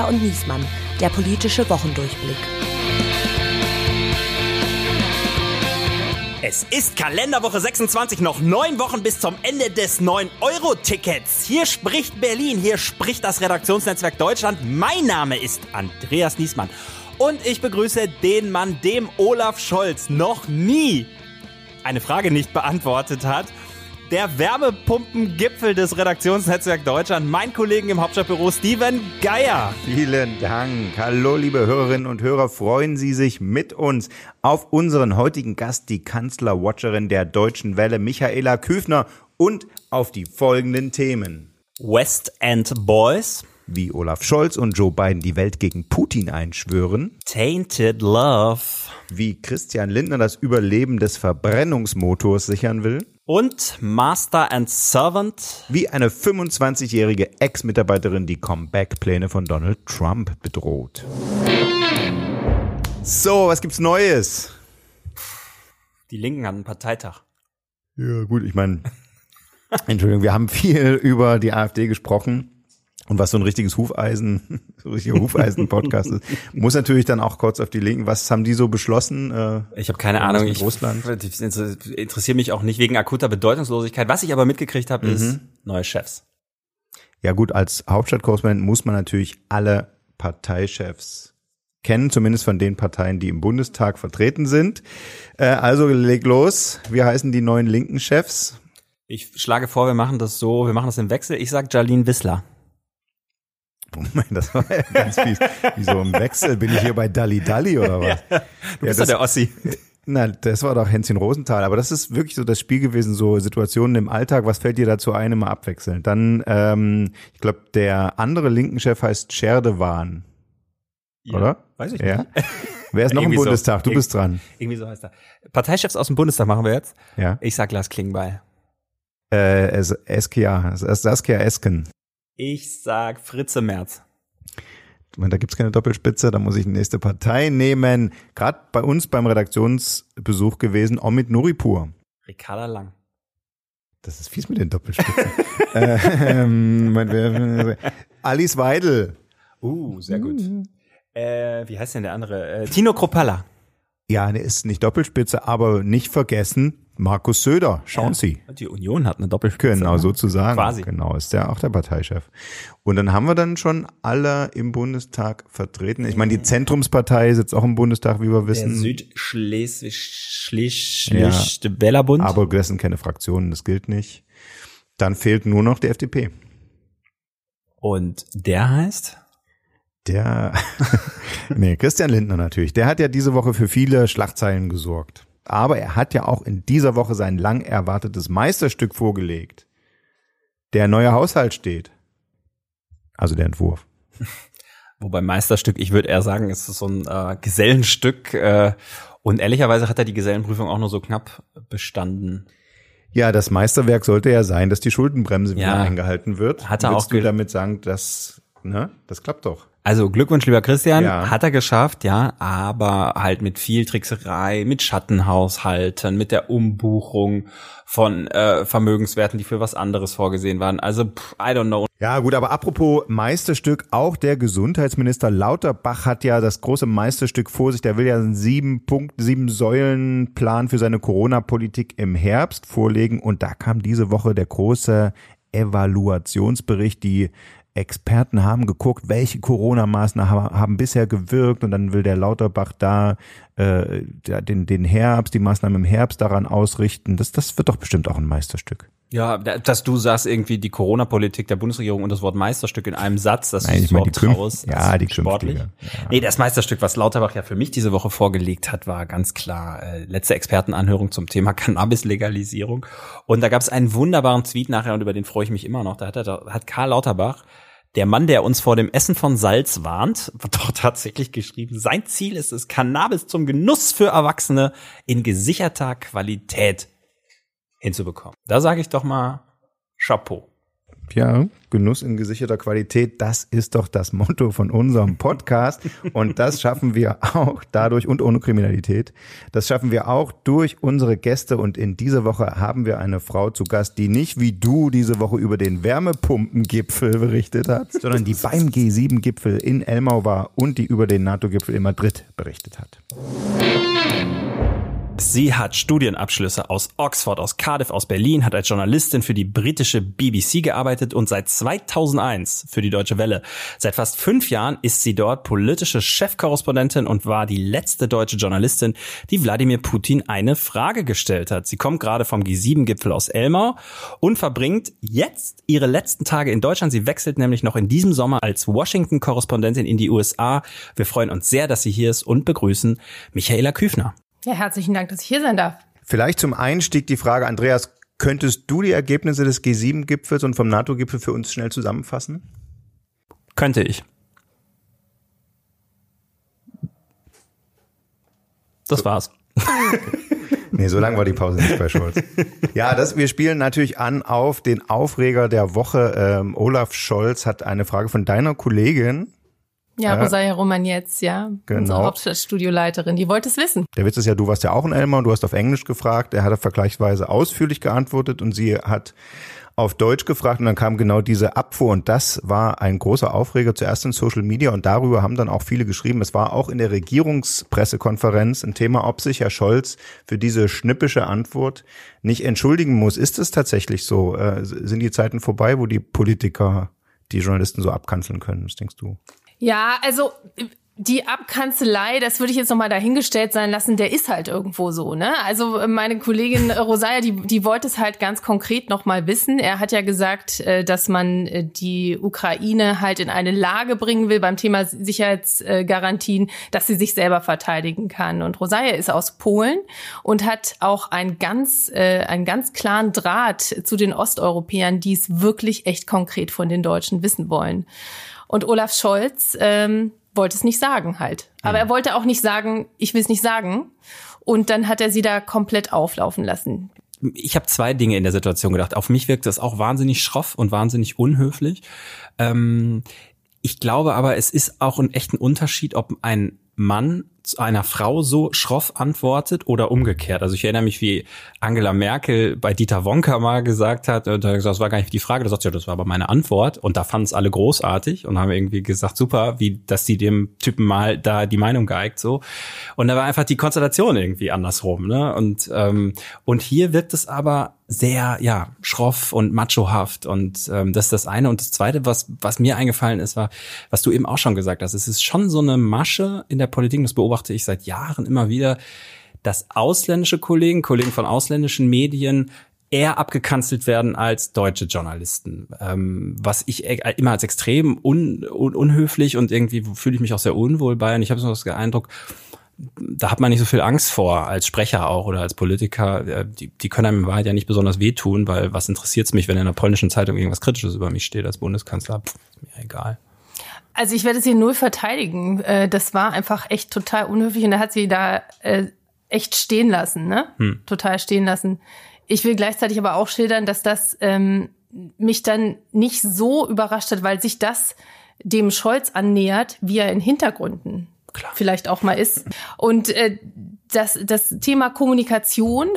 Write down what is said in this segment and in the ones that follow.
Geier und Niesmann, der politische Wochendurchblick. Es ist Kalenderwoche 26, noch neun Wochen bis zum Ende des 9-Euro-Tickets. Hier spricht Berlin, hier spricht das Redaktionsnetzwerk Deutschland. Mein Name ist Andreas Niesmann und ich begrüße den Mann, dem Olaf Scholz noch nie eine Frage nicht beantwortet hat der Wärmepumpengipfel des Redaktionsnetzwerk Deutschland, mein Kollegen im Hauptstadtbüro Steven Geier. Vielen Dank. Hallo, liebe Hörerinnen und Hörer. Freuen Sie sich mit uns auf unseren heutigen Gast, die Kanzlerwatcherin der Deutschen Welle, Michaela Küfner, und auf die folgenden Themen. West End Boys. Wie Olaf Scholz und Joe Biden die Welt gegen Putin einschwören. Tainted Love. Wie Christian Lindner das Überleben des Verbrennungsmotors sichern will und Master and Servant. Wie eine 25-jährige Ex-Mitarbeiterin die Comeback-Pläne von Donald Trump bedroht. So, was gibt's Neues? Die Linken hatten einen Parteitag. Ja, gut, ich meine, Entschuldigung, wir haben viel über die AfD gesprochen. Und was so ein richtiges Hufeisen, so ein richtiger Hufeisen-Podcast ist, muss natürlich dann auch kurz auf die Linken. Was haben die so beschlossen? Äh, ich habe keine Ahnung. Ich Russland? interessiere mich auch nicht wegen akuter Bedeutungslosigkeit. Was ich aber mitgekriegt habe, mhm. ist neue Chefs. Ja gut, als Hauptstadtkorrespondent muss man natürlich alle Parteichefs kennen, zumindest von den Parteien, die im Bundestag vertreten sind. Äh, also leg los. Wie heißen die neuen linken Chefs? Ich schlage vor, wir machen das so, wir machen das im Wechsel. Ich sag Jalin Wissler. Moment, das war ja ganz fies. Wieso im Wechsel? Bin ich hier bei Dalli Dalli oder was? Ja, du bist ja, das, der Ossi. Na, das war doch Hänschen Rosenthal. Aber das ist wirklich so das Spiel gewesen, so Situationen im Alltag. Was fällt dir dazu ein, immer abwechseln? Dann, ähm, ich glaube, der andere linken Chef heißt Scherdewan. Ja, oder? Weiß ich ja? nicht. Wer ist noch im Bundestag? So. Du bist dran. Irgendwie so heißt er. Parteichefs aus dem Bundestag machen wir jetzt. Ja. Ich sag Lars Klingbeil. Äh, es, Eskia, Saskia Esken. Ich sag Fritze Merz. Da gibt's keine Doppelspitze, da muss ich die nächste Partei nehmen. Gerade bei uns beim Redaktionsbesuch gewesen, Omid Nuripur. Ricarda Lang. Das ist fies mit den Doppelspitzen. ähm, Alice Weidel. Uh, sehr gut. Uh. Äh, wie heißt denn der andere? Äh, Tino Kropalla. Ja, der ist nicht Doppelspitze, aber nicht vergessen, Markus Söder, schauen ja, Sie. Die Union hat eine Doppelspitze. Genau, ne? sozusagen. Quasi. Genau, ist der auch der Parteichef. Und dann haben wir dann schon alle im Bundestag vertreten. Ich meine, die Zentrumspartei sitzt auch im Bundestag, wie wir wissen. Der Südschleswig, Schleswig, ja. Aber dessen keine Fraktionen, das gilt nicht. Dann fehlt nur noch die FDP. Und der heißt? Der, nee, Christian Lindner natürlich. Der hat ja diese Woche für viele Schlagzeilen gesorgt. Aber er hat ja auch in dieser Woche sein lang erwartetes Meisterstück vorgelegt. Der neue Haushalt steht. Also der Entwurf. Wobei Meisterstück, ich würde eher sagen, es ist so ein äh, Gesellenstück. Äh, und ehrlicherweise hat er die Gesellenprüfung auch nur so knapp bestanden. Ja, das Meisterwerk sollte ja sein, dass die Schuldenbremse ja, wieder eingehalten wird. Hat er Willst auch du damit sagen, dass ne, das klappt doch. Also Glückwunsch, lieber Christian, ja. hat er geschafft, ja, aber halt mit viel Trickserei, mit Schattenhaushalten, mit der Umbuchung von äh, Vermögenswerten, die für was anderes vorgesehen waren. Also, pff, I don't know. Ja, gut, aber apropos Meisterstück, auch der Gesundheitsminister Lauterbach hat ja das große Meisterstück vor sich. Der will ja einen sieben Punkt, sieben Säulen Plan für seine Corona-Politik im Herbst vorlegen. Und da kam diese Woche der große Evaluationsbericht, die Experten haben geguckt, welche Corona-Maßnahmen haben bisher gewirkt und dann will der Lauterbach da äh, den, den Herbst, die Maßnahmen im Herbst daran ausrichten. Das, das wird doch bestimmt auch ein Meisterstück. Ja, dass du sagst irgendwie die Corona-Politik der Bundesregierung und das Wort Meisterstück in einem Satz, das Nein, ist überhaupt die raus. Ja, die sportlich. Ja. Nee, das Meisterstück, was Lauterbach ja für mich diese Woche vorgelegt hat, war ganz klar äh, letzte Expertenanhörung zum Thema Cannabis-Legalisierung. Und da gab es einen wunderbaren Tweet nachher und über den freue ich mich immer noch. Da hat, er, da hat Karl Lauterbach der Mann, der uns vor dem Essen von Salz warnt, wird doch tatsächlich geschrieben, sein Ziel ist es, Cannabis zum Genuss für Erwachsene in gesicherter Qualität hinzubekommen. Da sage ich doch mal Chapeau. Ja, Genuss in gesicherter Qualität, das ist doch das Motto von unserem Podcast. Und das schaffen wir auch dadurch und ohne Kriminalität. Das schaffen wir auch durch unsere Gäste. Und in dieser Woche haben wir eine Frau zu Gast, die nicht wie du diese Woche über den Wärmepumpengipfel berichtet hat, sondern die beim G7-Gipfel in Elmau war und die über den NATO-Gipfel in Madrid berichtet hat. Sie hat Studienabschlüsse aus Oxford, aus Cardiff, aus Berlin, hat als Journalistin für die britische BBC gearbeitet und seit 2001 für die Deutsche Welle. Seit fast fünf Jahren ist sie dort politische Chefkorrespondentin und war die letzte deutsche Journalistin, die Wladimir Putin eine Frage gestellt hat. Sie kommt gerade vom G7-Gipfel aus Elmau und verbringt jetzt ihre letzten Tage in Deutschland. Sie wechselt nämlich noch in diesem Sommer als Washington-Korrespondentin in die USA. Wir freuen uns sehr, dass sie hier ist und begrüßen Michaela Küfner. Ja, herzlichen Dank, dass ich hier sein darf. Vielleicht zum Einstieg die Frage, Andreas, könntest du die Ergebnisse des G7-Gipfels und vom NATO-Gipfel für uns schnell zusammenfassen? Könnte ich. Das war's. Nee, so lang war die Pause nicht bei Scholz. Ja, das, wir spielen natürlich an auf den Aufreger der Woche. Ähm, Olaf Scholz hat eine Frage von deiner Kollegin ja, Rosalia Roman jetzt, ja. Genau. Unsere Hauptstadtstudioleiterin, die wollte es wissen. Der Witz ist ja, du warst ja auch in Elmar und du hast auf Englisch gefragt. Er hat vergleichsweise ausführlich geantwortet und sie hat auf Deutsch gefragt und dann kam genau diese Abfuhr und das war ein großer Aufreger zuerst in Social Media und darüber haben dann auch viele geschrieben. Es war auch in der Regierungspressekonferenz ein Thema, ob sich Herr Scholz für diese schnippische Antwort nicht entschuldigen muss. Ist es tatsächlich so? Äh, sind die Zeiten vorbei, wo die Politiker die Journalisten so abkanzeln können? Was denkst du? Ja, also die Abkanzelei, das würde ich jetzt nochmal dahingestellt sein lassen, der ist halt irgendwo so, ne? Also meine Kollegin Rosalia, die, die wollte es halt ganz konkret nochmal wissen. Er hat ja gesagt, äh, dass man äh, die Ukraine halt in eine Lage bringen will beim Thema Sicherheitsgarantien, dass sie sich selber verteidigen kann. Und Rosalia ist aus Polen und hat auch einen ganz, äh, einen ganz klaren Draht zu den Osteuropäern, die es wirklich echt konkret von den Deutschen wissen wollen. Und Olaf Scholz ähm, wollte es nicht sagen halt. Aber mhm. er wollte auch nicht sagen, ich will es nicht sagen. Und dann hat er sie da komplett auflaufen lassen. Ich habe zwei Dinge in der Situation gedacht. Auf mich wirkt das auch wahnsinnig schroff und wahnsinnig unhöflich. Ähm, ich glaube aber, es ist auch ein echter Unterschied, ob ein Mann einer Frau so schroff antwortet oder umgekehrt. Also ich erinnere mich, wie Angela Merkel bei Dieter Wonka mal gesagt hat, gesagt, das war gar nicht die Frage, da sagt ja, das war aber meine Antwort. Und da fanden es alle großartig und haben irgendwie gesagt, super, wie, dass sie dem Typen mal da die Meinung geeigt so. Und da war einfach die Konstellation irgendwie andersrum. Ne? Und, ähm, und hier wirkt es aber sehr, ja, schroff und machohaft. Und ähm, das ist das eine. Und das zweite, was, was mir eingefallen ist, war, was du eben auch schon gesagt hast, es ist schon so eine Masche in der Politik, das beobachte ich seit Jahren immer wieder, dass ausländische Kollegen, Kollegen von ausländischen Medien eher abgekanzelt werden als deutsche Journalisten. Ähm, was ich e, immer als extrem un, un, unhöflich und irgendwie fühle ich mich auch sehr unwohl bei. Und ich habe so das Eindruck, da hat man nicht so viel Angst vor, als Sprecher auch oder als Politiker. Äh, die, die können einem in Wahrheit ja nicht besonders wehtun, weil was interessiert es mich, wenn in einer polnischen Zeitung irgendwas Kritisches über mich steht als Bundeskanzler? Pff, mir egal. Also ich werde es hier null verteidigen. Äh, das war einfach echt total unhöflich und er hat sie da äh, echt stehen lassen, ne? Hm. Total stehen lassen. Ich will gleichzeitig aber auch schildern, dass das ähm, mich dann nicht so überrascht hat, weil sich das dem Scholz annähert, wie er in Hintergründen Klar. vielleicht auch mal ist. Und äh, das, das Thema Kommunikation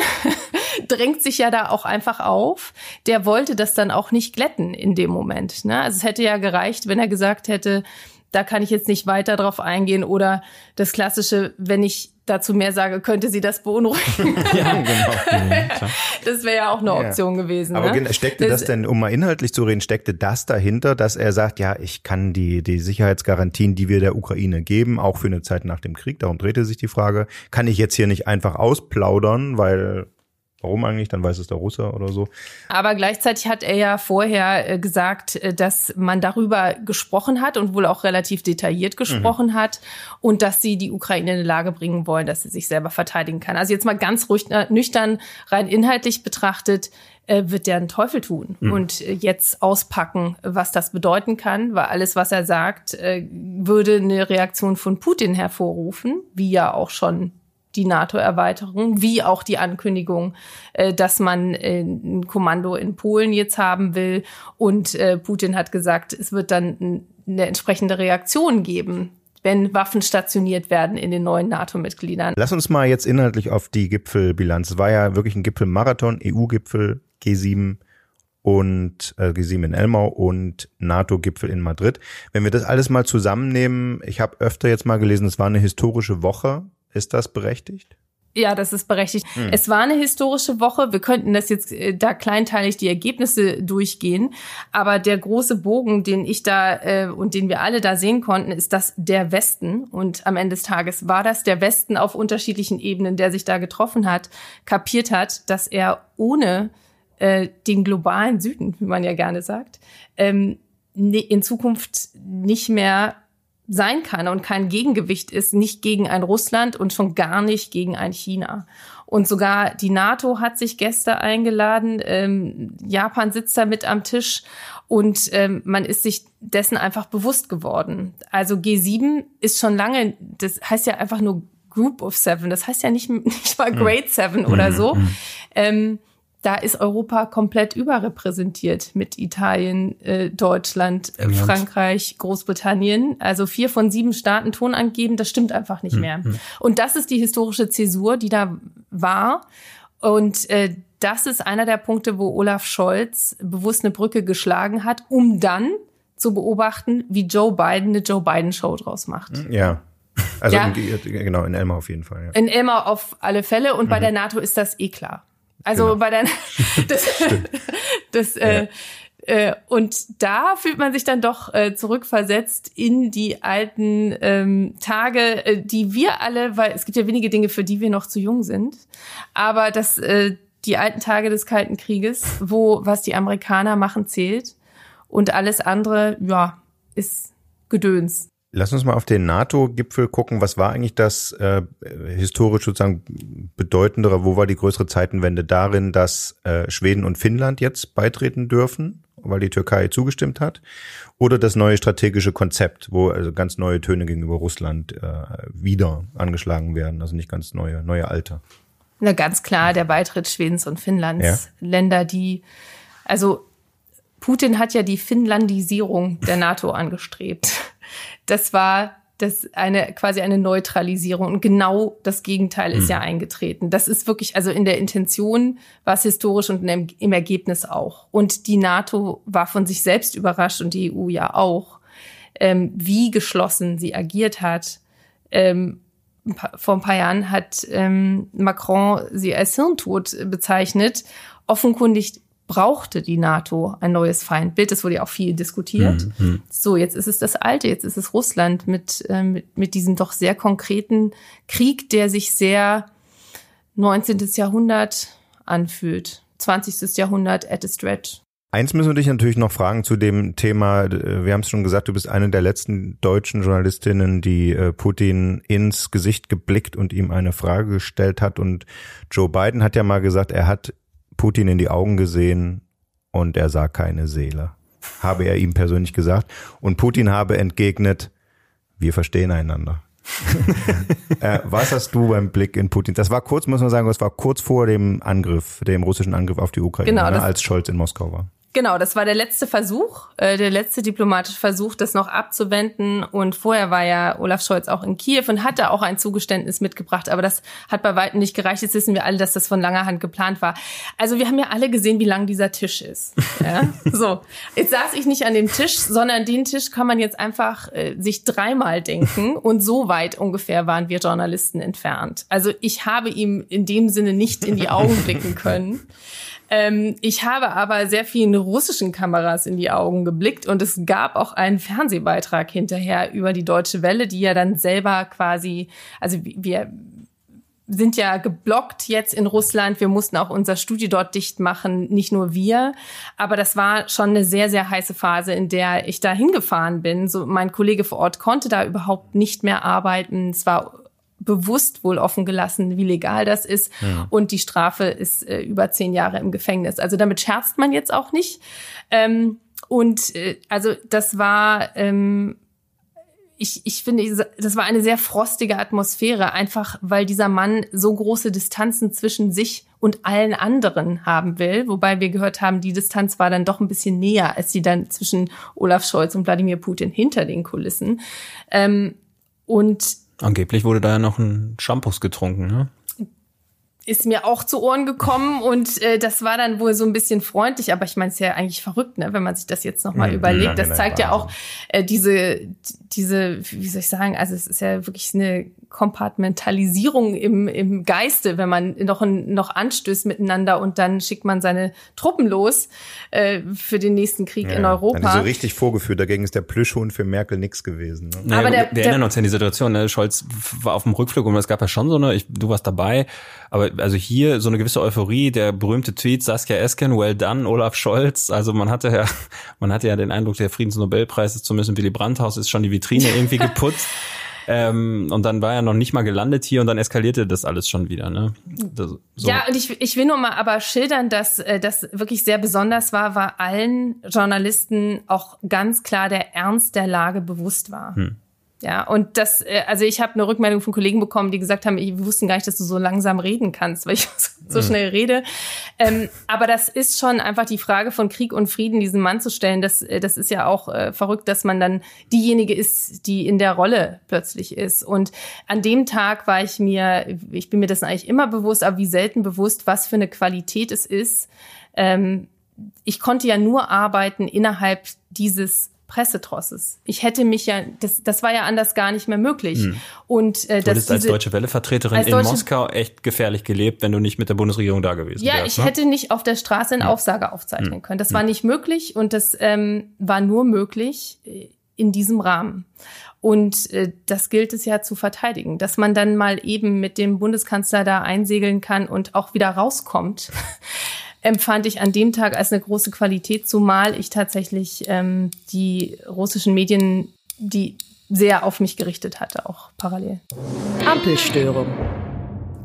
drängt sich ja da auch einfach auf. Der wollte das dann auch nicht glätten in dem Moment. Ne? Also es hätte ja gereicht, wenn er gesagt hätte, da kann ich jetzt nicht weiter drauf eingehen oder das klassische, wenn ich dazu mehr sage, könnte sie das beunruhigen. ja, genau. das wäre ja auch eine Option ja. gewesen. Aber ne? steckte das, das denn, um mal inhaltlich zu reden, steckte das dahinter, dass er sagt, ja, ich kann die, die Sicherheitsgarantien, die wir der Ukraine geben, auch für eine Zeit nach dem Krieg, darum drehte sich die Frage, kann ich jetzt hier nicht einfach ausplaudern, weil Warum eigentlich? Dann weiß es der Russe oder so. Aber gleichzeitig hat er ja vorher äh, gesagt, äh, dass man darüber gesprochen hat und wohl auch relativ detailliert gesprochen mhm. hat und dass sie die Ukraine in eine Lage bringen wollen, dass sie sich selber verteidigen kann. Also jetzt mal ganz ruhig, äh, nüchtern, rein inhaltlich betrachtet, wird der einen Teufel tun mhm. und jetzt auspacken, was das bedeuten kann, weil alles, was er sagt, würde eine Reaktion von Putin hervorrufen, wie ja auch schon die NATO-Erweiterung, wie auch die Ankündigung, äh, dass man äh, ein Kommando in Polen jetzt haben will. Und äh, Putin hat gesagt, es wird dann eine entsprechende Reaktion geben wenn Waffen stationiert werden in den neuen NATO-Mitgliedern. Lass uns mal jetzt inhaltlich auf die Gipfelbilanz. Es war ja wirklich ein Gipfelmarathon, EU-Gipfel, G7 und äh, G7 in Elmau und NATO-Gipfel in Madrid. Wenn wir das alles mal zusammennehmen, ich habe öfter jetzt mal gelesen, es war eine historische Woche. Ist das berechtigt? Ja, das ist berechtigt. Hm. Es war eine historische Woche. Wir könnten das jetzt äh, da kleinteilig die Ergebnisse durchgehen. Aber der große Bogen, den ich da äh, und den wir alle da sehen konnten, ist das der Westen. Und am Ende des Tages war das der Westen auf unterschiedlichen Ebenen, der sich da getroffen hat, kapiert hat, dass er ohne äh, den globalen Süden, wie man ja gerne sagt, ähm, ne, in Zukunft nicht mehr sein kann und kein Gegengewicht ist, nicht gegen ein Russland und schon gar nicht gegen ein China. Und sogar die NATO hat sich Gäste eingeladen. Ähm, Japan sitzt da mit am Tisch und ähm, man ist sich dessen einfach bewusst geworden. Also G7 ist schon lange, das heißt ja einfach nur Group of Seven, das heißt ja nicht, nicht mal hm. Grade Seven oder hm, so. Hm. Ähm, da ist Europa komplett überrepräsentiert mit Italien, äh, Deutschland, äh, Frankreich, Großbritannien. Also vier von sieben Staaten Ton angeben, das stimmt einfach nicht hm, mehr. Hm. Und das ist die historische Zäsur, die da war. Und äh, das ist einer der Punkte, wo Olaf Scholz bewusst eine Brücke geschlagen hat, um dann zu beobachten, wie Joe Biden eine Joe Biden-Show draus macht. Hm, ja. Also ja. In, genau, in Elmar auf jeden Fall. Ja. In Elmar auf alle Fälle und mhm. bei der NATO ist das eh klar. Also genau. bei deiner das, das äh, äh, und da fühlt man sich dann doch äh, zurückversetzt in die alten ähm, Tage, äh, die wir alle, weil es gibt ja wenige Dinge, für die wir noch zu jung sind, aber das äh, die alten Tage des Kalten Krieges, wo was die Amerikaner machen zählt und alles andere, ja, ist Gedöns. Lass uns mal auf den NATO-Gipfel gucken. Was war eigentlich das äh, historisch sozusagen bedeutendere? Wo war die größere Zeitenwende darin, dass äh, Schweden und Finnland jetzt beitreten dürfen, weil die Türkei zugestimmt hat? Oder das neue strategische Konzept, wo also ganz neue Töne gegenüber Russland äh, wieder angeschlagen werden, also nicht ganz neue, neue alte? Na, ganz klar, der Beitritt Schwedens und Finnlands. Ja. Länder, die, also Putin hat ja die Finnlandisierung der NATO angestrebt das war das eine quasi eine Neutralisierung und genau das Gegenteil ist mhm. ja eingetreten. Das ist wirklich also in der Intention war es historisch und im Ergebnis auch. Und die NATO war von sich selbst überrascht und die EU ja auch, ähm, wie geschlossen sie agiert hat. Ähm, vor ein paar Jahren hat ähm, Macron sie als Hirntod bezeichnet. Offenkundig brauchte die NATO ein neues Feindbild. Das wurde ja auch viel diskutiert. Mhm, mhm. So, jetzt ist es das Alte, jetzt ist es Russland mit, äh, mit, mit diesem doch sehr konkreten Krieg, der sich sehr 19. Jahrhundert anfühlt. 20. Jahrhundert at a stretch. Eins müssen wir dich natürlich noch fragen zu dem Thema. Wir haben es schon gesagt, du bist eine der letzten deutschen Journalistinnen, die äh, Putin ins Gesicht geblickt und ihm eine Frage gestellt hat. Und Joe Biden hat ja mal gesagt, er hat Putin in die Augen gesehen und er sah keine Seele, habe er ihm persönlich gesagt. Und Putin habe entgegnet, wir verstehen einander. äh, was hast du beim Blick in Putin? Das war kurz, muss man sagen, das war kurz vor dem Angriff, dem russischen Angriff auf die Ukraine, genau, ne, als Scholz in Moskau war. Genau, das war der letzte Versuch, äh, der letzte diplomatische Versuch, das noch abzuwenden. Und vorher war ja Olaf Scholz auch in Kiew und hatte auch ein Zugeständnis mitgebracht. Aber das hat bei weitem nicht gereicht. Jetzt wissen wir alle, dass das von langer Hand geplant war. Also wir haben ja alle gesehen, wie lang dieser Tisch ist. Ja? so, jetzt saß ich nicht an dem Tisch, sondern den Tisch kann man jetzt einfach äh, sich dreimal denken. Und so weit ungefähr waren wir Journalisten entfernt. Also ich habe ihm in dem Sinne nicht in die Augen blicken können. Ähm, ich habe aber sehr vielen russischen Kameras in die Augen geblickt und es gab auch einen Fernsehbeitrag hinterher über die Deutsche Welle, die ja dann selber quasi, also wir sind ja geblockt jetzt in Russland. Wir mussten auch unser Studio dort dicht machen, nicht nur wir. Aber das war schon eine sehr, sehr heiße Phase, in der ich da hingefahren bin. So, mein Kollege vor Ort konnte da überhaupt nicht mehr arbeiten. Es war bewusst wohl offen gelassen, wie legal das ist. Ja. Und die Strafe ist äh, über zehn Jahre im Gefängnis. Also damit scherzt man jetzt auch nicht. Ähm, und äh, also das war ähm, ich, ich finde, das war eine sehr frostige Atmosphäre, einfach weil dieser Mann so große Distanzen zwischen sich und allen anderen haben will. Wobei wir gehört haben, die Distanz war dann doch ein bisschen näher als die dann zwischen Olaf Scholz und Wladimir Putin hinter den Kulissen. Ähm, und angeblich wurde da ja noch ein Shampoos getrunken, ne? ist mir auch zu Ohren gekommen und äh, das war dann wohl so ein bisschen freundlich, aber ich meine, es ist ja eigentlich verrückt, ne, wenn man sich das jetzt nochmal mhm, überlegt. Das zeigt ja auch äh, diese, diese, wie soll ich sagen, also es ist ja wirklich eine Kompartmentalisierung im, im Geiste, wenn man noch, noch anstößt miteinander und dann schickt man seine Truppen los äh, für den nächsten Krieg ja, in Europa. Dann so richtig vorgeführt, dagegen ist der Plüschhund für Merkel nix gewesen. Ne? Naja, Aber der, wir der, erinnern uns ja an die Situation, ne? Scholz war auf dem Rückflug und es gab ja schon so eine, ich, du warst dabei, aber also hier so eine gewisse Euphorie, der berühmte Tweet Saskia Esken, well done, Olaf Scholz. Also man hatte ja, man hatte ja den Eindruck, der Friedensnobelpreis ist zumindest im Willy Brandt-Haus, ist schon die Vitrine irgendwie geputzt. Ähm, und dann war er noch nicht mal gelandet hier und dann eskalierte das alles schon wieder. Ne? Das, so. Ja, und ich, ich will nur mal aber schildern, dass äh, das wirklich sehr besonders war, war allen Journalisten auch ganz klar der Ernst der Lage bewusst war. Hm. Ja, und das, äh, also ich habe eine Rückmeldung von Kollegen bekommen, die gesagt haben, ich wussten gar nicht, dass du so langsam reden kannst, weil ich so mhm. schnell rede. Ähm, aber das ist schon einfach die Frage von Krieg und Frieden, diesen Mann zu stellen. Das, äh, das ist ja auch äh, verrückt, dass man dann diejenige ist, die in der Rolle plötzlich ist. Und an dem Tag war ich mir, ich bin mir das eigentlich immer bewusst, aber wie selten bewusst, was für eine Qualität es ist. Ähm, ich konnte ja nur arbeiten innerhalb dieses Pressetrosses. Ich hätte mich ja, das, das war ja anders gar nicht mehr möglich. Hm. Und äh, du das als deutsche Welle-Vertreterin in deutsche, Moskau echt gefährlich gelebt, wenn du nicht mit der Bundesregierung da gewesen ja, wärst. Ja, ich ne? hätte nicht auf der Straße eine ja. Aufsage aufzeichnen hm. können. Das hm. war nicht möglich und das ähm, war nur möglich äh, in diesem Rahmen. Und äh, das gilt es ja zu verteidigen, dass man dann mal eben mit dem Bundeskanzler da einsegeln kann und auch wieder rauskommt. Empfand ich an dem Tag als eine große Qualität, zumal ich tatsächlich ähm, die russischen Medien, die sehr auf mich gerichtet hatte, auch parallel. Ampelstörung.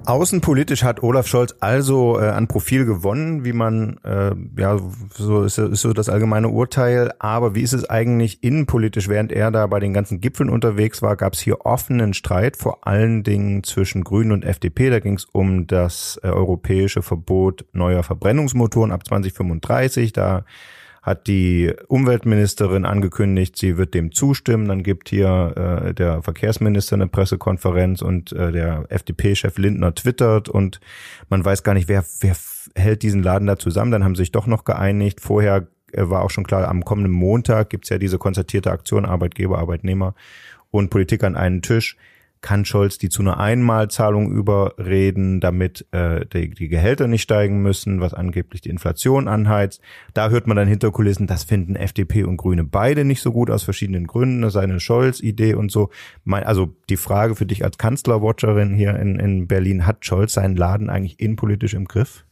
Außenpolitisch hat Olaf Scholz also äh, an Profil gewonnen, wie man, äh, ja, so ist, ist so das allgemeine Urteil. Aber wie ist es eigentlich innenpolitisch? Während er da bei den ganzen Gipfeln unterwegs war, gab es hier offenen Streit, vor allen Dingen zwischen Grünen und FDP. Da ging es um das äh, europäische Verbot neuer Verbrennungsmotoren ab 2035. Da hat die Umweltministerin angekündigt, sie wird dem zustimmen. Dann gibt hier äh, der Verkehrsminister eine Pressekonferenz und äh, der FDP-Chef Lindner twittert und man weiß gar nicht, wer, wer hält diesen Laden da zusammen. Dann haben sie sich doch noch geeinigt. Vorher äh, war auch schon klar, am kommenden Montag gibt's ja diese konzertierte Aktion Arbeitgeber, Arbeitnehmer und Politik an einen Tisch kann Scholz die zu einer Einmalzahlung überreden, damit äh, die, die Gehälter nicht steigen müssen, was angeblich die Inflation anheizt. Da hört man dann hinter Kulissen, das finden FDP und Grüne beide nicht so gut aus verschiedenen Gründen. Das ist eine Scholz-Idee und so. Also die Frage für dich als Kanzlerwatcherin hier in, in Berlin, hat Scholz seinen Laden eigentlich innenpolitisch im Griff?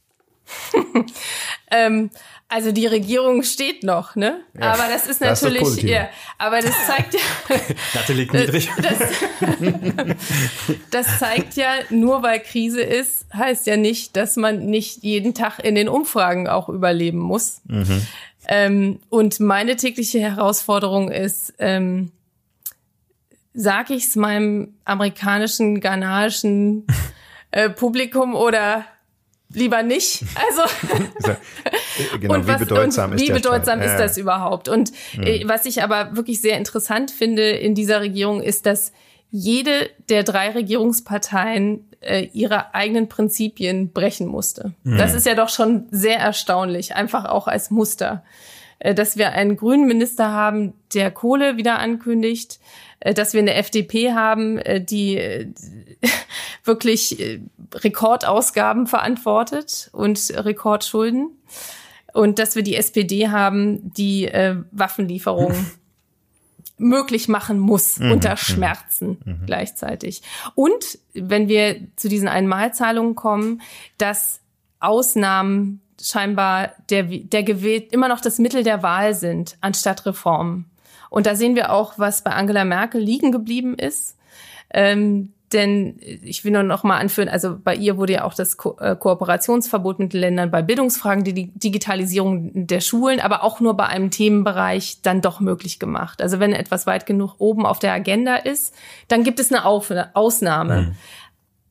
ähm, also die Regierung steht noch, ne? Ja, aber das ist natürlich, das ist ja, aber das zeigt ja. Latte liegt niedrig. Das, das, zeigt ja, nur weil Krise ist, heißt ja nicht, dass man nicht jeden Tag in den Umfragen auch überleben muss. Mhm. Ähm, und meine tägliche Herausforderung ist, ähm, sag ich's meinem amerikanischen, ghanaischen äh, Publikum oder lieber nicht. Also genau, und was, wie bedeutsam, und ist, wie bedeutsam ist das überhaupt? Und mhm. was ich aber wirklich sehr interessant finde in dieser Regierung ist, dass jede der drei Regierungsparteien äh, ihre eigenen Prinzipien brechen musste. Mhm. Das ist ja doch schon sehr erstaunlich, einfach auch als Muster. Äh, dass wir einen grünen Minister haben, der Kohle wieder ankündigt, äh, dass wir eine FDP haben, äh, die äh, wirklich Rekordausgaben verantwortet und Rekordschulden. Und dass wir die SPD haben, die äh, Waffenlieferungen möglich machen muss mhm. unter mhm. Schmerzen mhm. gleichzeitig. Und wenn wir zu diesen Einmalzahlungen kommen, dass Ausnahmen scheinbar der, der gewählt immer noch das Mittel der Wahl sind, anstatt Reformen. Und da sehen wir auch, was bei Angela Merkel liegen geblieben ist. Ähm, denn ich will nur noch mal anführen, also bei ihr wurde ja auch das Ko äh, Kooperationsverbot mit Ländern bei Bildungsfragen, die Digitalisierung der Schulen, aber auch nur bei einem Themenbereich dann doch möglich gemacht. Also wenn etwas weit genug oben auf der Agenda ist, dann gibt es eine Auf Ausnahme. Mhm.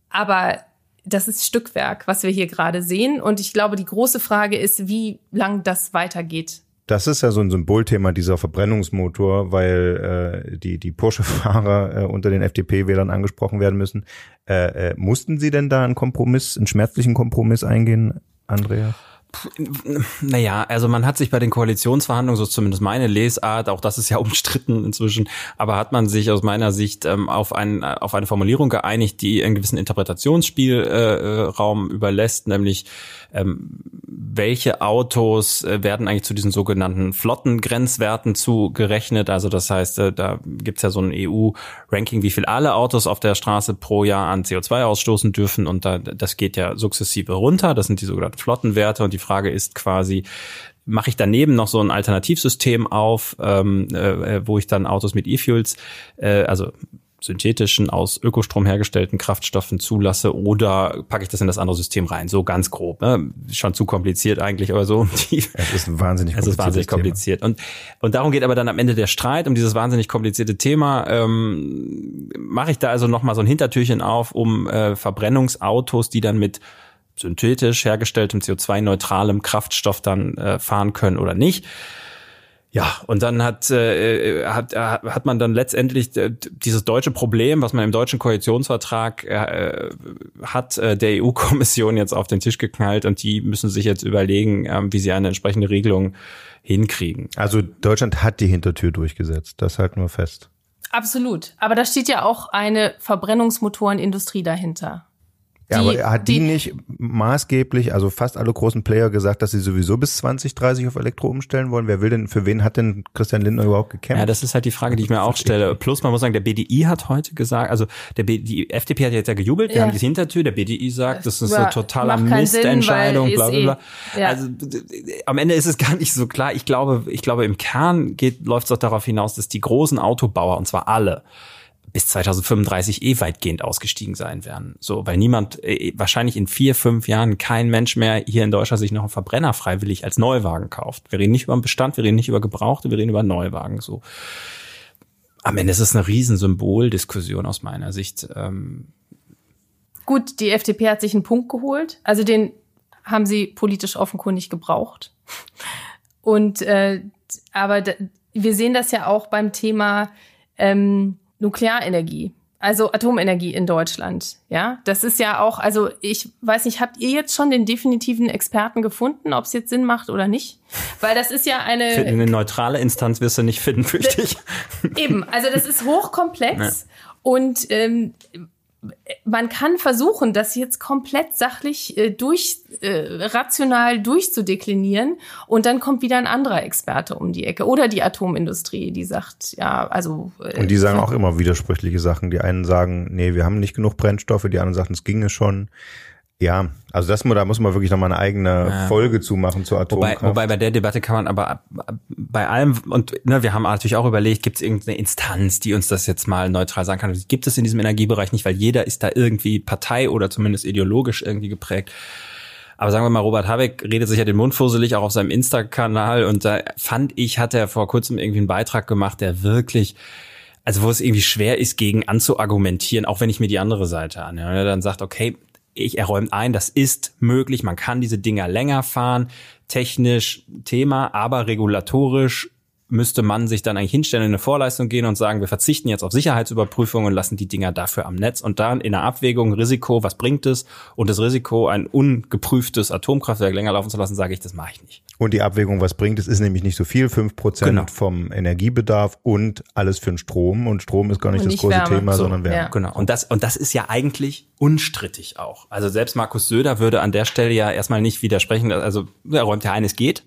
Aber das ist Stückwerk, was wir hier gerade sehen. Und ich glaube, die große Frage ist, wie lang das weitergeht. Das ist ja so ein Symbolthema dieser Verbrennungsmotor, weil äh, die die Porsche-Fahrer äh, unter den FDP-Wählern angesprochen werden müssen. Äh, äh, mussten Sie denn da einen Kompromiss, einen schmerzlichen Kompromiss eingehen, Andrea? Naja, also man hat sich bei den Koalitionsverhandlungen, so zumindest meine Lesart, auch das ist ja umstritten inzwischen, aber hat man sich aus meiner Sicht ähm, auf, ein, auf eine Formulierung geeinigt, die einen gewissen Interpretationsspielraum äh, überlässt, nämlich ähm, welche Autos äh, werden eigentlich zu diesen sogenannten Flottengrenzwerten zugerechnet. Also das heißt, äh, da gibt's ja so ein EU-Ranking, wie viel alle Autos auf der Straße pro Jahr an CO2 ausstoßen dürfen und da, das geht ja sukzessive runter. Das sind die sogenannten Flottenwerte und die Frage ist quasi, mache ich daneben noch so ein Alternativsystem auf, ähm, äh, wo ich dann Autos mit E-Fuels, äh, also synthetischen, aus Ökostrom hergestellten Kraftstoffen zulasse oder packe ich das in das andere System rein? So ganz grob. Ne? Schon zu kompliziert eigentlich, aber so. Es ist wahnsinnig kompliziert. Es ist wahnsinnig kompliziert. Und, und darum geht aber dann am Ende der Streit um dieses wahnsinnig komplizierte Thema. Ähm, Mache ich da also nochmal so ein Hintertürchen auf, um äh, Verbrennungsautos, die dann mit synthetisch hergestelltem CO2-neutralem Kraftstoff dann äh, fahren können oder nicht. Ja, und dann hat, äh, hat, äh, hat man dann letztendlich äh, dieses deutsche Problem, was man im deutschen Koalitionsvertrag äh, hat, äh, der EU-Kommission jetzt auf den Tisch geknallt und die müssen sich jetzt überlegen, äh, wie sie eine entsprechende Regelung hinkriegen. Also Deutschland hat die Hintertür durchgesetzt, das halten wir fest. Absolut. Aber da steht ja auch eine Verbrennungsmotorenindustrie dahinter. Ja, die, aber hat die, die, nicht maßgeblich, also fast alle großen Player gesagt, dass sie sowieso bis 2030 auf Elektro umstellen wollen? Wer will denn, für wen hat denn Christian Lindner überhaupt gekämpft? Ja, das ist halt die Frage, die ich mir auch stelle. Plus, man muss sagen, der BDI hat heute gesagt, also der B, die FDP hat jetzt ja gejubelt, wir ja. haben die Hintertür, der BDI sagt, das ist eine totaler Mistentscheidung, bla bla bla. Eh, ja. Also am Ende ist es gar nicht so klar. Ich glaube, ich glaube, im Kern geht, läuft es doch darauf hinaus, dass die großen Autobauer, und zwar alle, bis 2035 eh weitgehend ausgestiegen sein werden. So, weil niemand, äh, wahrscheinlich in vier, fünf Jahren kein Mensch mehr hier in Deutschland sich noch einen Verbrenner freiwillig als Neuwagen kauft. Wir reden nicht über den Bestand, wir reden nicht über Gebrauchte, wir reden über Neuwagen. So. Am Ende ist es eine Riesensymboldiskussion aus meiner Sicht. Ähm Gut, die FDP hat sich einen Punkt geholt. Also den haben sie politisch offenkundig gebraucht. Und äh, aber wir sehen das ja auch beim Thema ähm, Nuklearenergie, also Atomenergie in Deutschland. Ja, das ist ja auch, also ich weiß nicht, habt ihr jetzt schon den definitiven Experten gefunden, ob es jetzt Sinn macht oder nicht? Weil das ist ja eine. Eine neutrale Instanz wirst du nicht finden, fürchte ich. Eben, also das ist hochkomplex. Ja. Und ähm, man kann versuchen, das jetzt komplett sachlich äh, durch äh, rational durchzudeklinieren und dann kommt wieder ein anderer Experte um die Ecke oder die Atomindustrie, die sagt, ja, also äh, und die sagen auch immer widersprüchliche Sachen. Die einen sagen, nee, wir haben nicht genug Brennstoffe, die anderen sagen, es ginge schon. Ja, also das da muss man wirklich noch mal eine eigene ja. Folge zu machen zur Atomkraft. Wobei, wobei bei der Debatte kann man aber bei allem und ne, wir haben natürlich auch überlegt, gibt es irgendeine Instanz, die uns das jetzt mal neutral sagen kann? Gibt es in diesem Energiebereich nicht, weil jeder ist da irgendwie Partei oder zumindest ideologisch irgendwie geprägt. Aber sagen wir mal, Robert Habeck redet sich ja den Mund fusselig auch auf seinem Insta-Kanal und da fand ich, hat er vor kurzem irgendwie einen Beitrag gemacht, der wirklich also wo es irgendwie schwer ist, gegen anzuargumentieren, auch wenn ich mir die andere Seite anhöre. Ja, dann sagt, okay, ich erräumt ein, das ist möglich, man kann diese Dinger länger fahren, technisch Thema, aber regulatorisch müsste man sich dann eigentlich hinstellen, in eine Vorleistung gehen und sagen, wir verzichten jetzt auf Sicherheitsüberprüfungen und lassen die Dinger dafür am Netz und dann in der Abwägung Risiko, was bringt es und das Risiko, ein ungeprüftes Atomkraftwerk länger laufen zu lassen, sage ich, das mache ich nicht. Und die Abwägung, was bringt es, ist nämlich nicht so viel, fünf Prozent genau. vom Energiebedarf und alles für den Strom und Strom ist gar nicht und das nicht große Wärme. Thema, so, sondern Wärme. Ja. Genau. Und das, und das ist ja eigentlich unstrittig auch. Also selbst Markus Söder würde an der Stelle ja erstmal nicht widersprechen, also er räumt ja ein, es geht.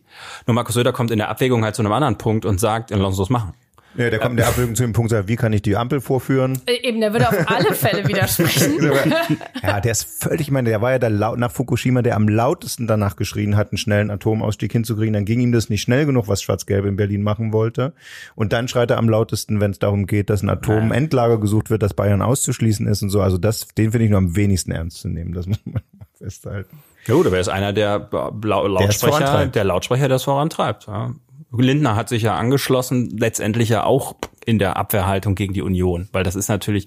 Nur Markus Söder kommt in der Abwägung halt zu einem anderen Punkt und sagt, lass uns das machen. Ja, der kommt in der Abwägung zu dem Punkt, sagt, wie kann ich die Ampel vorführen? Äh, Eben, der würde auf alle Fälle widersprechen. ja, der ist völlig, ich meine, der war ja der laut, nach Fukushima, der am lautesten danach geschrien hat, einen schnellen Atomausstieg hinzukriegen. Dann ging ihm das nicht schnell genug, was Schwarz-Gelb in Berlin machen wollte. Und dann schreit er am lautesten, wenn es darum geht, dass ein Atomendlager gesucht wird, dass Bayern auszuschließen ist und so. Also das, den finde ich nur am wenigsten ernst zu nehmen. Das muss man festhalten. Ja gut, aber er ist einer der Lau Lautsprecher, vorantreibt. der Lautsprecher, der es vorantreibt. Ja. Lindner hat sich ja angeschlossen, letztendlich ja auch in der Abwehrhaltung gegen die Union, weil das ist natürlich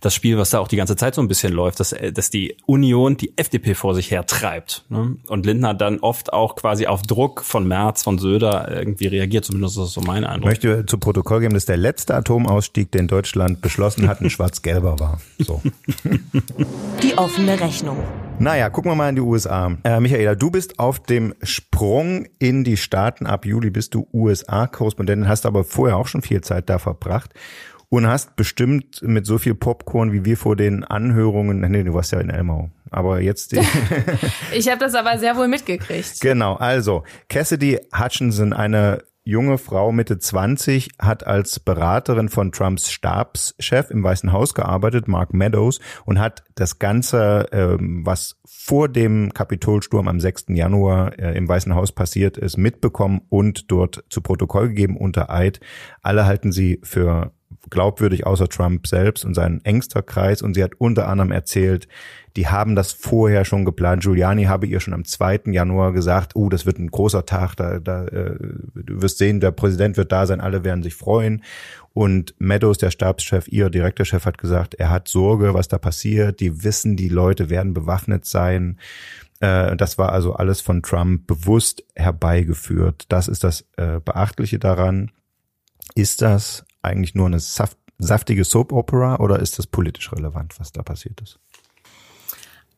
das Spiel, was da auch die ganze Zeit so ein bisschen läuft, dass, äh, dass die Union die FDP vor sich her treibt. Ne? Und Lindner dann oft auch quasi auf Druck von Merz, von Söder irgendwie reagiert, zumindest ist das so mein Ich Eindruck. möchte zu Protokoll geben, dass der letzte Atomausstieg, den Deutschland beschlossen hat, ein schwarz-gelber war. So. Die offene Rechnung. Naja, gucken wir mal in die USA. Äh, Michaela, du bist auf dem Sprung in die Staaten. Ab Juli bist du USA-Korrespondentin, hast aber vorher auch schon viel Zeit da verbracht und hast bestimmt mit so viel Popcorn wie wir vor den Anhörungen, nee, du warst ja in Elmau, aber jetzt, Ich habe das aber sehr wohl mitgekriegt. genau, also Cassidy Hutchinson, eine junge Frau Mitte 20, hat als Beraterin von Trumps Stabschef im Weißen Haus gearbeitet, Mark Meadows, und hat das Ganze, ähm, was vor dem Kapitolsturm am 6. Januar äh, im Weißen Haus passiert ist, mitbekommen und dort zu Protokoll gegeben unter Eid. Alle halten sie für glaubwürdig außer Trump selbst und sein engster Kreis. Und sie hat unter anderem erzählt, die haben das vorher schon geplant. Giuliani habe ihr schon am 2. Januar gesagt, oh, das wird ein großer Tag, da, da äh, du wirst sehen, der Präsident wird da sein, alle werden sich freuen. Und Meadows, der Stabschef, ihr direkter Chef, hat gesagt, er hat Sorge, was da passiert. Die wissen, die Leute werden bewaffnet sein. Äh, Das war also alles von Trump bewusst herbeigeführt. Das ist das äh, Beachtliche daran. Ist das eigentlich nur eine saft saftige Soap-Opera oder ist das politisch relevant, was da passiert ist?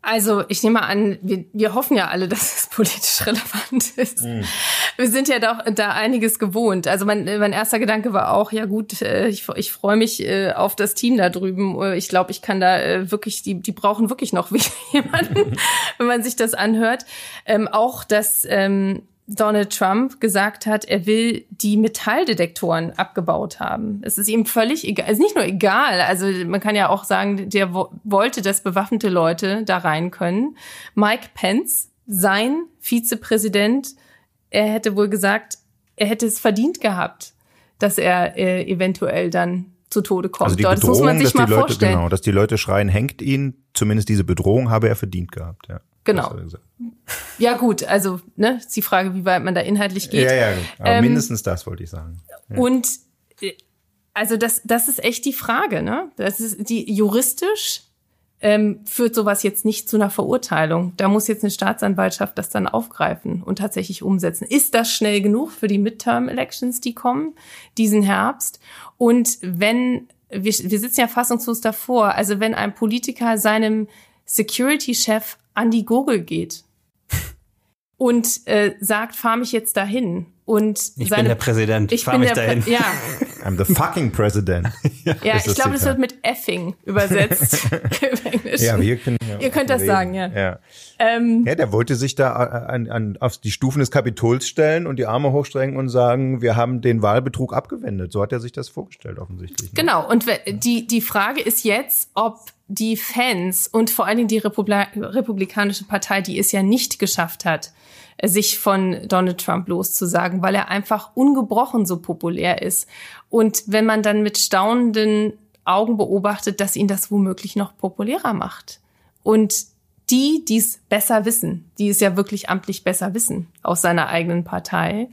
Also ich nehme an, wir, wir hoffen ja alle, dass es politisch relevant ist. Wir sind ja doch da einiges gewohnt. Also mein, mein erster Gedanke war auch, ja gut, äh, ich, ich freue mich äh, auf das Team da drüben. Äh, Ich glaube, ich kann da wirklich, die, die brauchen wirklich noch jemanden, wenn man sich das anhört. Ähm, auch, dass ähm, Donald Trump gesagt hat, er will die Metalldetektoren abgebaut haben. Es ist ihm völlig egal, also nicht nur egal, also man kann ja auch sagen, der wo wollte, dass bewaffnete Leute da rein können. Mike Pence, sein Vizepräsident, er hätte wohl gesagt, er hätte es verdient gehabt, dass er äh, eventuell dann zu Tode kommt. Also die das muss Bedrohung, man sich dass die mal Leute, vorstellen. genau, dass die Leute schreien, hängt ihn. Zumindest diese Bedrohung habe er verdient gehabt. Ja. Genau. Ja gut, also ne, ist die Frage, wie weit man da inhaltlich geht. Ja, ja, aber Ähm, mindestens das wollte ich sagen. Und äh, also das, das ist echt die Frage, ne? Das ist die juristisch ähm, führt sowas jetzt nicht zu einer Verurteilung. Da muss jetzt eine Staatsanwaltschaft das dann aufgreifen und tatsächlich umsetzen. Ist das schnell genug für die Midterm-Elections, die kommen diesen Herbst? Und wenn wir, wir sitzen ja fassungslos davor, also wenn ein Politiker seinem Security-Chef an die Gurgel geht und äh, sagt, fahr mich jetzt dahin. Und Ich seine, bin der Präsident, ich fahr mich dahin. Prä- Ja, I'm the fucking president. ja ich glaube, das wird mit effing übersetzt im Englischen. Ja, wir können. Ja Ihr könnt das reden. sagen, ja. ja. Ähm, Ja, der wollte sich da an, an, auf die Stufen des Kapitols stellen und die Arme hochstrecken und sagen, wir haben den Wahlbetrug abgewendet. So hat er sich das vorgestellt, offensichtlich. ne? Genau, und die, die Frage ist jetzt, ob die Fans und vor allen Dingen die Republi Republikanische Partei, die es ja nicht geschafft hat, sich von Donald Trump loszusagen, weil er einfach ungebrochen so populär ist. Und wenn man dann mit staunenden Augen beobachtet, dass ihn das womöglich noch populärer macht. Und die, die es besser wissen, die es ja wirklich amtlich besser wissen aus seiner eigenen Partei,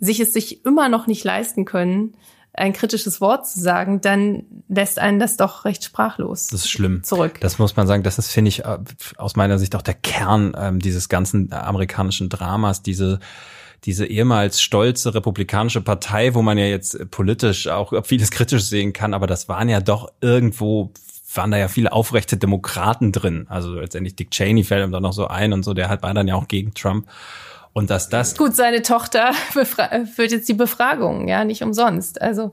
sich es sich immer noch nicht leisten können, ein kritisches Wort zu sagen, dann lässt einen das doch recht sprachlos Das ist schlimm. zurück. Das muss man sagen, das ist, finde ich, äh, aus meiner Sicht auch der Kern ähm, dieses ganzen äh, amerikanischen Dramas, diese diese ehemals stolze republikanische Partei, wo man ja jetzt äh, politisch auch vieles kritisch sehen kann, aber das waren ja doch irgendwo waren da ja viele aufrechte Demokraten drin. Also letztendlich Dick Cheney fällt ihm da noch so ein und so, der hat war dann ja auch gegen Trump. Und dass das Gut, seine Tochter führt jetzt die Befragung, ja, nicht umsonst. Also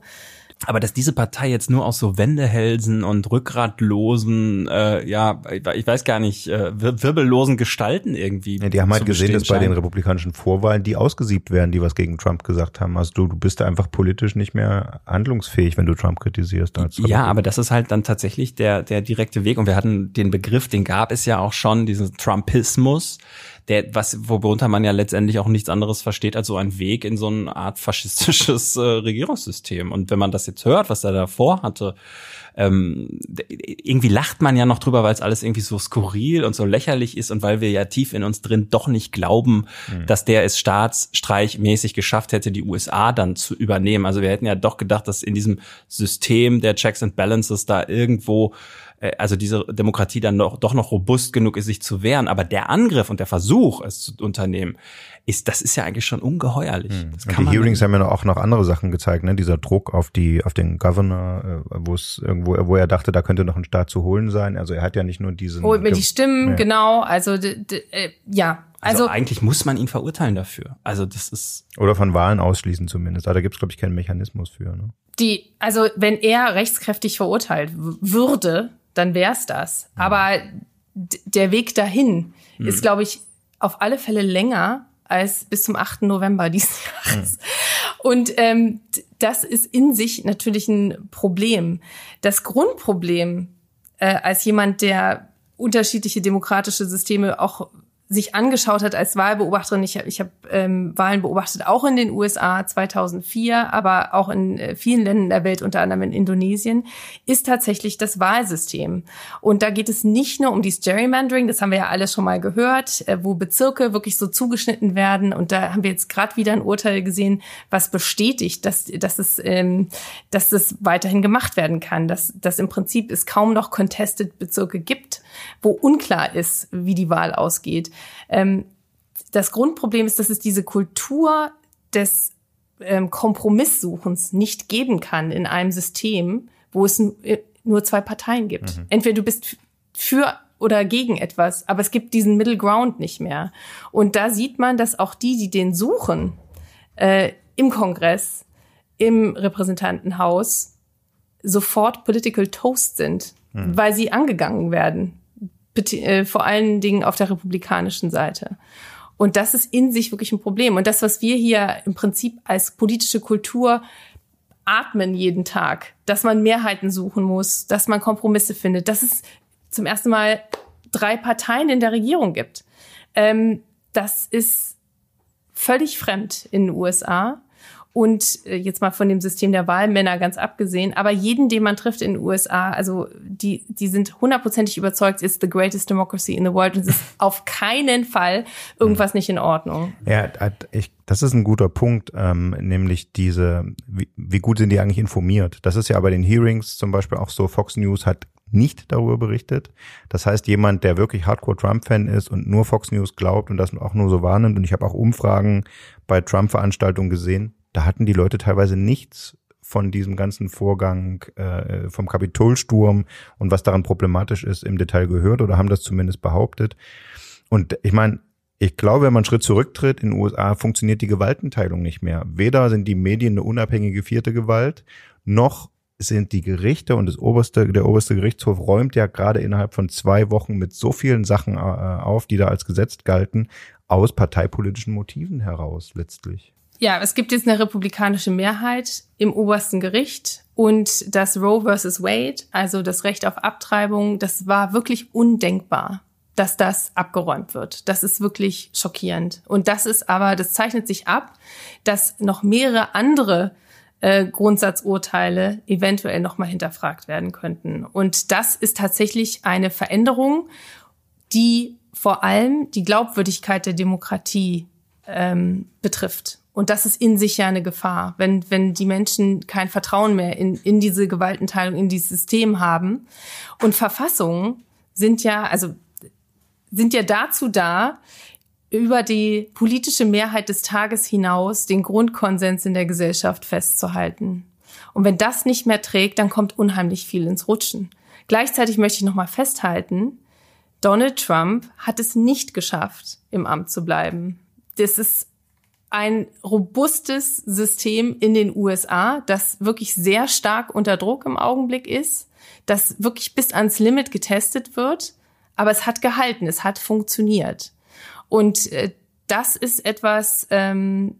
Aber dass diese Partei jetzt nur aus so Wendehälsen und rückgratlosen, äh, ja, ich weiß gar nicht, äh, wirbellosen Gestalten irgendwie. Ja, die haben halt gesehen, dass bei den republikanischen Vorwahlen die ausgesiebt werden, die was gegen Trump gesagt haben. Also du, du bist da einfach politisch nicht mehr handlungsfähig, wenn du Trump kritisierst. ja, aber das ist halt dann tatsächlich der, der direkte Weg. Und wir hatten den Begriff, den gab es ja auch schon, diesen Trumpismus der, was, worunter man ja letztendlich auch nichts anderes versteht als so ein Weg in so eine Art faschistisches äh, Regierungssystem. Und wenn man das jetzt hört, was er davor hatte, ähm, irgendwie lacht man ja noch drüber, weil es alles irgendwie so skurril und so lächerlich ist und weil wir ja tief in uns drin doch nicht glauben, mhm. dass der es staatsstreichmäßig geschafft hätte, die USA dann zu übernehmen. Also wir hätten ja doch gedacht, dass in diesem System der Checks and Balances da irgendwo äh, also diese Demokratie dann noch, doch noch robust genug ist, sich zu wehren. Aber der Angriff und der Versuch, es zu unternehmen, ist, das ist ja eigentlich schon ungeheuerlich. Hm. Das kann die Hearings haben ja auch noch andere Sachen gezeigt, ne? Dieser Druck auf die, auf den Governor, äh, wo es irgendwo, wo er dachte, da könnte noch ein Staat zu holen sein. Also er hat ja nicht nur diesen. Holt mir die Stimmen, ja. genau. Also äh, ja. Also, also, eigentlich muss man ihn verurteilen dafür. Also das ist. Oder von Wahlen ausschließen zumindest. Aber da gibt es, glaube ich, keinen Mechanismus für. Ne? Die, also wenn er rechtskräftig verurteilt würde, dann wär's das. Mhm. Aber der Weg dahin mhm. ist, glaube ich, auf alle Fälle länger als bis zum 8. November dieses Jahres. Mhm. Und ähm, das ist in sich natürlich ein Problem. Das Grundproblem äh, als jemand, der unterschiedliche demokratische Systeme auch sich angeschaut hat als Wahlbeobachterin. Ich, ich habe ähm, Wahlen beobachtet, auch in den USA 2004, aber auch in äh, vielen Ländern der Welt, unter anderem in Indonesien, ist tatsächlich das Wahlsystem. Und da geht es nicht nur um dieses Gerrymandering, das haben wir ja alle schon mal gehört, äh, wo Bezirke wirklich so zugeschnitten werden. Und da haben wir jetzt gerade wieder ein Urteil gesehen, was bestätigt, dass, dass, es, ähm, dass das weiterhin gemacht werden kann, dass, dass im Prinzip es kaum noch contested Bezirke gibt, wo unklar ist, wie die Wahl ausgeht. Ähm, das Grundproblem ist, dass es diese Kultur des ähm, Kompromisssuchens nicht geben kann in einem System, wo es äh, nur zwei Parteien gibt. Mhm. Entweder du bist für oder gegen etwas, aber es gibt diesen Middle Ground nicht mehr. Und da sieht man, dass auch die, die den suchen, äh, im Kongress, im Repräsentantenhaus, sofort Political Toast sind, mhm. weil sie angegangen werden äh, vor allen Dingen auf der republikanischen Seite. Und das ist in sich wirklich ein Problem. Und das, was wir hier im Prinzip als politische Kultur atmen jeden Tag, dass man Mehrheiten suchen muss, dass man Kompromisse findet, dass es zum ersten Mal drei Parteien in der Regierung gibt. Ähm, das ist völlig fremd in den USA und äh, jetzt mal von dem System der Wahlmänner ganz abgesehen, aber jeden, den man trifft in den USA, also die, die sind hundertprozentig überzeugt, ist the greatest democracy in the world und es ist auf keinen Fall irgendwas nicht in Ordnung. Ja, ich, das ist ein guter Punkt, ähm, nämlich diese, wie, wie gut sind die eigentlich informiert? Das ist ja bei den Hearings zum Beispiel auch so, Fox News hat nicht darüber berichtet. Das heißt, jemand, der wirklich Hardcore-Trump-Fan ist und nur Fox News glaubt und das auch nur so wahrnimmt, und ich habe auch Umfragen bei Trump-Veranstaltungen gesehen, da hatten die Leute teilweise nichts von diesem ganzen Vorgang äh, vom Kapitolsturm und was daran problematisch ist im Detail gehört oder haben das zumindest behauptet. Und ich meine, ich glaube, wenn man einen Schritt zurücktritt, in den USA funktioniert die Gewaltenteilung nicht mehr. Weder sind die Medien eine unabhängige vierte Gewalt, noch sind die Gerichte und das oberste, der oberste Gerichtshof räumt ja gerade innerhalb von zwei Wochen mit so vielen Sachen äh, auf, die da als Gesetz galten, aus parteipolitischen Motiven heraus letztlich. Ja, es gibt jetzt eine republikanische Mehrheit im obersten Gericht und das Roe versus Wade, also das Recht auf Abtreibung, das war wirklich undenkbar, dass das abgeräumt wird. Das ist wirklich schockierend. Und das ist aber, das zeichnet sich ab, dass noch mehrere andere äh, Grundsatzurteile eventuell nochmal hinterfragt werden könnten. Und das ist tatsächlich eine Veränderung, die vor allem die Glaubwürdigkeit der Demokratie ähm, betrifft. Und das ist in sich ja eine Gefahr, wenn, wenn die Menschen kein Vertrauen mehr in, in diese Gewaltenteilung, in dieses System haben. Und Verfassungen sind ja, also sind ja dazu da, über die politische Mehrheit des Tages hinaus den Grundkonsens in der Gesellschaft festzuhalten. Und wenn das nicht mehr trägt, dann kommt unheimlich viel ins Rutschen. Gleichzeitig möchte ich nochmal festhalten, Donald Trump hat es nicht geschafft, im Amt zu bleiben. Das ist ein robustes System in den USA, das wirklich sehr stark unter Druck im Augenblick ist, das wirklich bis ans Limit getestet wird, aber es hat gehalten, es hat funktioniert. Und äh, das ist etwas, ähm,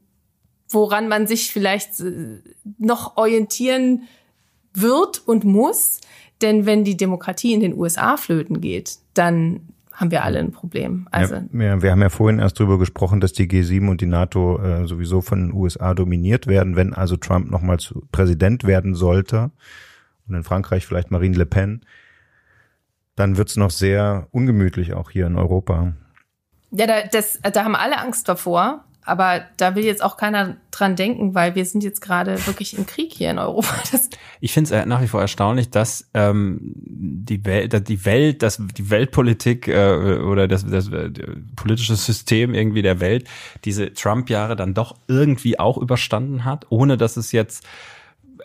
woran man sich vielleicht äh, noch orientieren wird und muss. Denn wenn die Demokratie in den USA flöten geht, dann haben wir alle ein Problem. Also ja, wir, wir haben ja vorhin erst drüber gesprochen, dass die G7 und die NATO äh, sowieso von den USA dominiert werden, wenn also Trump nochmal zu Präsident werden sollte und in Frankreich vielleicht Marine Le Pen, dann wird's noch sehr ungemütlich auch hier in Europa. Ja, da, das, da haben alle Angst davor. Aber da will jetzt auch keiner dran denken, weil wir sind jetzt gerade wirklich im Krieg hier in Europa. Das ich finde es nach wie vor erstaunlich, dass ähm, die Welt, die Welt, das, die Weltpolitik äh, oder das, das äh, politische System irgendwie der Welt diese Trump-Jahre dann doch irgendwie auch überstanden hat, ohne dass es jetzt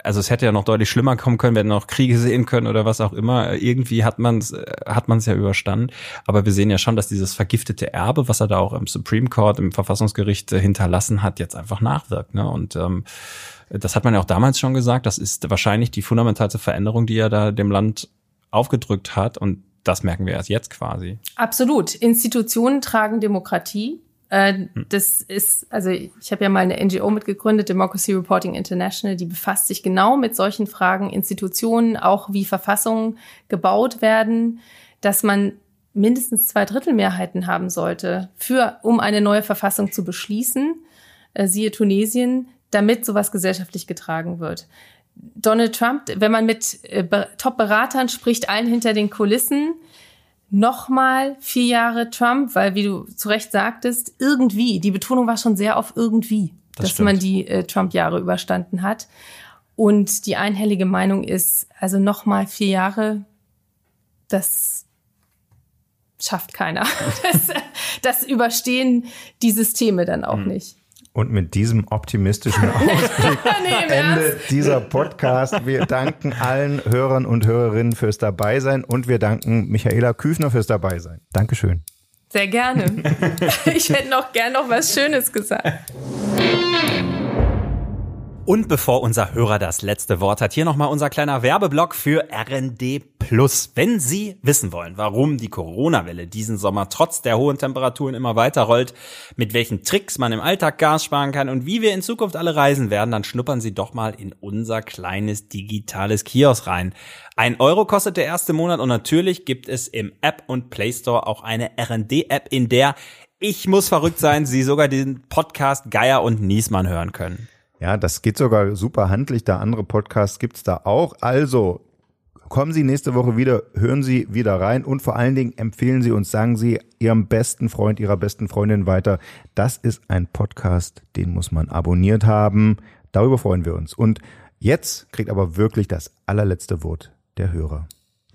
also es hätte ja noch deutlich schlimmer kommen können, wir hätten noch Kriege sehen können oder was auch immer. Irgendwie hat man es hat man es ja überstanden. Aber wir sehen ja schon, dass dieses vergiftete Erbe, was er da auch im Supreme Court, im Verfassungsgericht äh, hinterlassen hat, jetzt einfach nachwirkt. Ne? Und ähm, das hat man ja auch damals schon gesagt. Das ist wahrscheinlich die fundamentalste Veränderung, die er da dem Land aufgedrückt hat. Und das merken wir erst jetzt quasi. Absolut. Institutionen tragen Demokratie. Äh, hm. das ist, also ich habe ja mal eine NGO mitgegründet, Democracy Reporting International, die befasst sich genau mit solchen Fragen, Institutionen, auch wie Verfassungen gebaut werden, dass man mindestens zwei Drittel Mehrheiten haben sollte, für, um eine neue Verfassung zu beschließen, äh, siehe Tunesien, damit sowas gesellschaftlich getragen wird. Donald Trump, wenn man mit äh, Top-Beratern spricht, allen hinter den Kulissen, nochmal vier Jahre Trump, weil wie du zu Recht sagtest, irgendwie, die Betonung war schon sehr auf irgendwie, das dass stimmt. man die äh, Trump-Jahre überstanden hat. Und die einhellige Meinung ist, also nochmal vier Jahre, das schafft keiner. Das, das überstehen die Systeme dann auch mhm. nicht. Und mit diesem optimistischen Ausblick nee, endet dieser Podcast. Wir danken allen Hörern und Hörerinnen fürs Dabeisein und wir danken Michaela Küfner fürs Dabeisein. Dankeschön. Sehr gerne. Ich hätte noch gern noch was Schönes gesagt. Und bevor unser Hörer das letzte Wort hat, hier nochmal unser kleiner Werbeblock für RND Plus. Wenn Sie wissen wollen, warum die Corona-Welle diesen Sommer trotz der hohen Temperaturen immer weiter rollt, mit welchen Tricks man im Alltag Gas sparen kann und wie wir in Zukunft alle reisen werden, dann schnuppern Sie doch mal in unser kleines digitales Kiosk rein. Ein Euro kostet der erste Monat und natürlich gibt es im App und Play Store auch eine RND-App, in der ich muss verrückt sein, Sie sogar den Podcast Geier und Niesmann hören können. Ja, das geht sogar super handlich. Da andere Podcasts gibt's da auch. Also kommen Sie nächste Woche wieder, hören Sie wieder rein und vor allen Dingen empfehlen Sie uns, sagen Sie Ihrem besten Freund, Ihrer besten Freundin weiter. Das ist ein Podcast, den muss man abonniert haben. Darüber freuen wir uns. Und jetzt kriegt aber wirklich das allerletzte Wort der Hörer.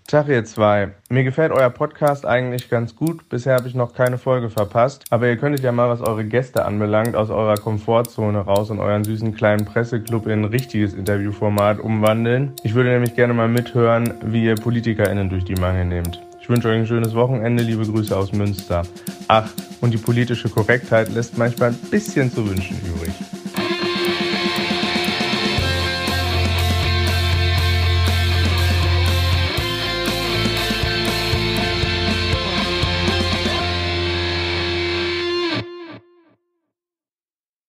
Tag ihr zwei. Mir gefällt euer Podcast eigentlich ganz gut. Bisher habe ich noch keine Folge verpasst. Aber ihr könntet ja mal, was eure Gäste anbelangt, aus eurer Komfortzone raus und euren süßen kleinen Presseclub in ein richtiges Interviewformat umwandeln. Ich würde nämlich gerne mal mithören, wie ihr PolitikerInnen durch die Mangel nehmt. Ich wünsche euch ein schönes Wochenende. Liebe Grüße aus Münster. Ach, und die politische Korrektheit lässt manchmal ein bisschen zu wünschen übrig.